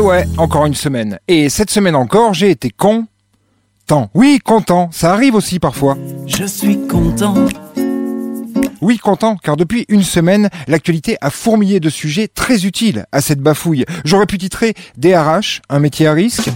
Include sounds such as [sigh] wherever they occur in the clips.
ouais, encore une semaine. Et cette semaine encore, j'ai été con. Tant. Oui, content. Ça arrive aussi parfois. Je suis content. Oui, content, car depuis une semaine, l'actualité a fourmillé de sujets très utiles à cette bafouille. J'aurais pu titrer DRH, un métier à risque.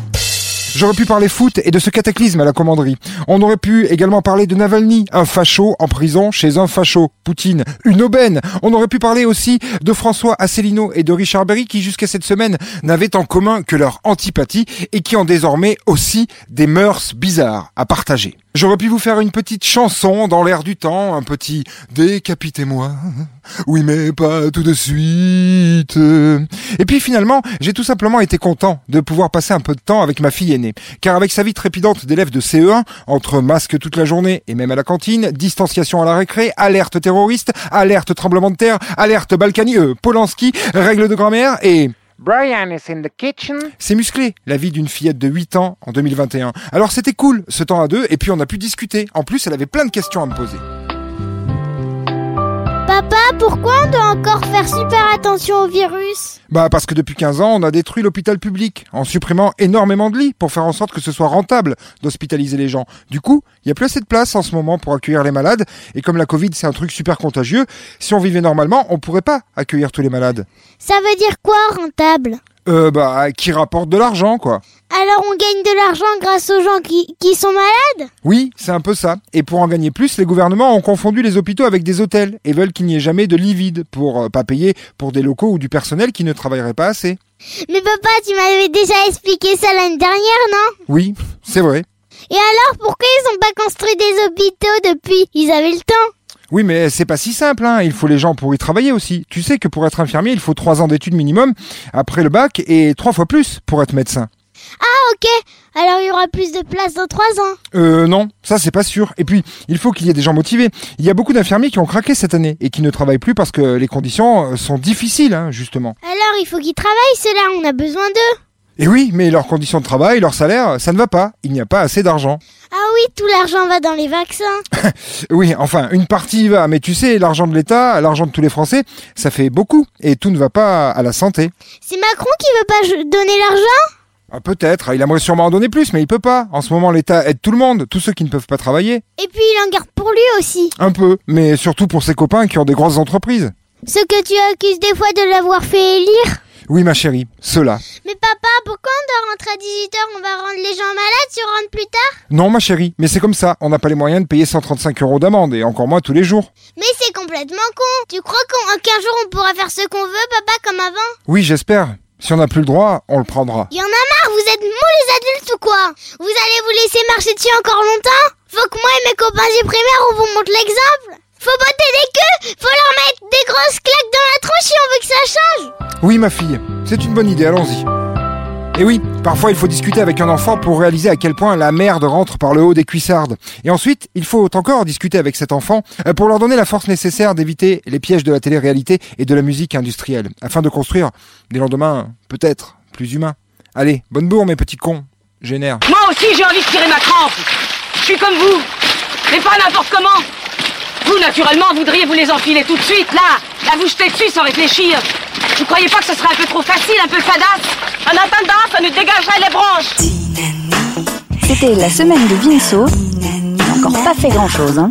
J'aurais pu parler foot et de ce cataclysme à la commanderie. On aurait pu également parler de Navalny, un facho en prison chez un facho. Poutine, une aubaine. On aurait pu parler aussi de François Asselineau et de Richard Berry qui jusqu'à cette semaine n'avaient en commun que leur antipathie et qui ont désormais aussi des mœurs bizarres à partager. J'aurais pu vous faire une petite chanson dans l'air du temps, un petit décapitez-moi. Oui, mais pas tout de suite. Et puis finalement, j'ai tout simplement été content de pouvoir passer un peu de temps avec ma fille aînée. Car avec sa vie trépidante d'élève de CE1, entre masque toute la journée et même à la cantine, distanciation à la récré, alerte terroriste, alerte tremblement de terre, alerte Balkany, euh, Polanski, règle de grammaire et... Brian is in the kitchen. C'est musclé, la vie d'une fillette de 8 ans en 2021. Alors c'était cool, ce temps à deux, et puis on a pu discuter. En plus, elle avait plein de questions à me poser. Papa, pourquoi on doit encore faire super attention au virus Bah parce que depuis 15 ans, on a détruit l'hôpital public en supprimant énormément de lits pour faire en sorte que ce soit rentable d'hospitaliser les gens. Du coup, il y a plus assez de place en ce moment pour accueillir les malades et comme la Covid c'est un truc super contagieux, si on vivait normalement, on pourrait pas accueillir tous les malades. Ça veut dire quoi rentable? Euh bah qui rapporte de l'argent quoi. Alors on gagne de l'argent grâce aux gens qui, qui sont malades Oui, c'est un peu ça. Et pour en gagner plus, les gouvernements ont confondu les hôpitaux avec des hôtels et veulent qu'il n'y ait jamais de lit vide pour euh, pas payer pour des locaux ou du personnel qui ne travaillerait pas assez. Mais papa, tu m'avais déjà expliqué ça l'année dernière, non? Oui, c'est vrai. Et alors pourquoi ils ont pas construit des hôpitaux depuis? Ils avaient le temps Oui, mais c'est pas si simple, hein. Il faut les gens pour y travailler aussi. Tu sais que pour être infirmier, il faut trois ans d'études minimum après le bac et trois fois plus pour être médecin. Ah ok, alors il y aura plus de place dans trois ans. Euh, non, ça c'est pas sûr. Et puis, il faut qu'il y ait des gens motivés. Il y a beaucoup d'infirmiers qui ont craqué cette année et qui ne travaillent plus parce que les conditions euh, sont difficiles, hein, justement. Alors il faut qu'ils travaillent ceux-là, on a besoin d'eux. Et oui, mais leurs conditions de travail, leur salaire, ça ne va pas. Il n'y a pas assez d'argent. Ah oui, tout l'argent va dans les vaccins. [laughs] Oui, enfin, une partie y va, mais tu sais, l'argent de l'État, l'argent de tous les Français, ça fait beaucoup, et tout ne va pas à la santé. C'est Macron qui veut pas donner l'argent? Ah, Peut-être, il aimerait sûrement en donner plus, mais il peut pas. En ce moment, l'État aide tout le monde, tous ceux qui ne peuvent pas travailler. Et puis il en garde pour lui aussi. Un peu, mais surtout pour ses copains qui ont des grosses entreprises. Ce que tu accuses des fois de l'avoir fait élire? Oui, ma chérie, ceux-là. Mais papa, pourquoi on doit rentrer à 18h On va rendre les gens malades si on rentre plus tard? Non, ma chérie, mais c'est comme ça. On n'a pas les moyens de payer 135 euros d'amende, et encore moins tous les jours. Mais c'est complètement con. Tu crois qu'en qu'un jour on pourra faire ce qu'on veut, papa, comme avant? Oui, j'espère. Si on n'a plus le droit, on le prendra. Y en a marre, vous êtes mous les adultes ou quoi? Vous allez vous laisser marcher dessus encore longtemps? Faut que moi et mes copains du primaire on vous montre l'exemple? Faut botter des queues Faut leur mettre des grosses claques dans la tronche si on veut que ça change Oui, ma fille, c'est une bonne idée, allons-y. Et oui, parfois il faut discuter avec un enfant pour réaliser à quel point la merde rentre par le haut des cuissardes. Et ensuite, il faut encore discuter avec cet enfant euh, pour leur donner la force nécessaire d'éviter les pièges de la télé-réalité et de la musique industrielle, afin de construire des lendemains peut-être plus humains. Allez, bonne bourre mes petits cons. Génère. Moi aussi j'ai envie de tirer ma crampe. Je suis comme vous, mais pas n'importe comment. Vous, naturellement, voudriez vous les enfiler tout de suite, là, là vous jeter dessus sans réfléchir. Vous croyez pas que ce serait un peu trop facile, un peu fadasse? En attendant, ça nous dégagerait les branches. C'était la semaine de Vinceau. Il n'a encore pas fait grand chose, hein.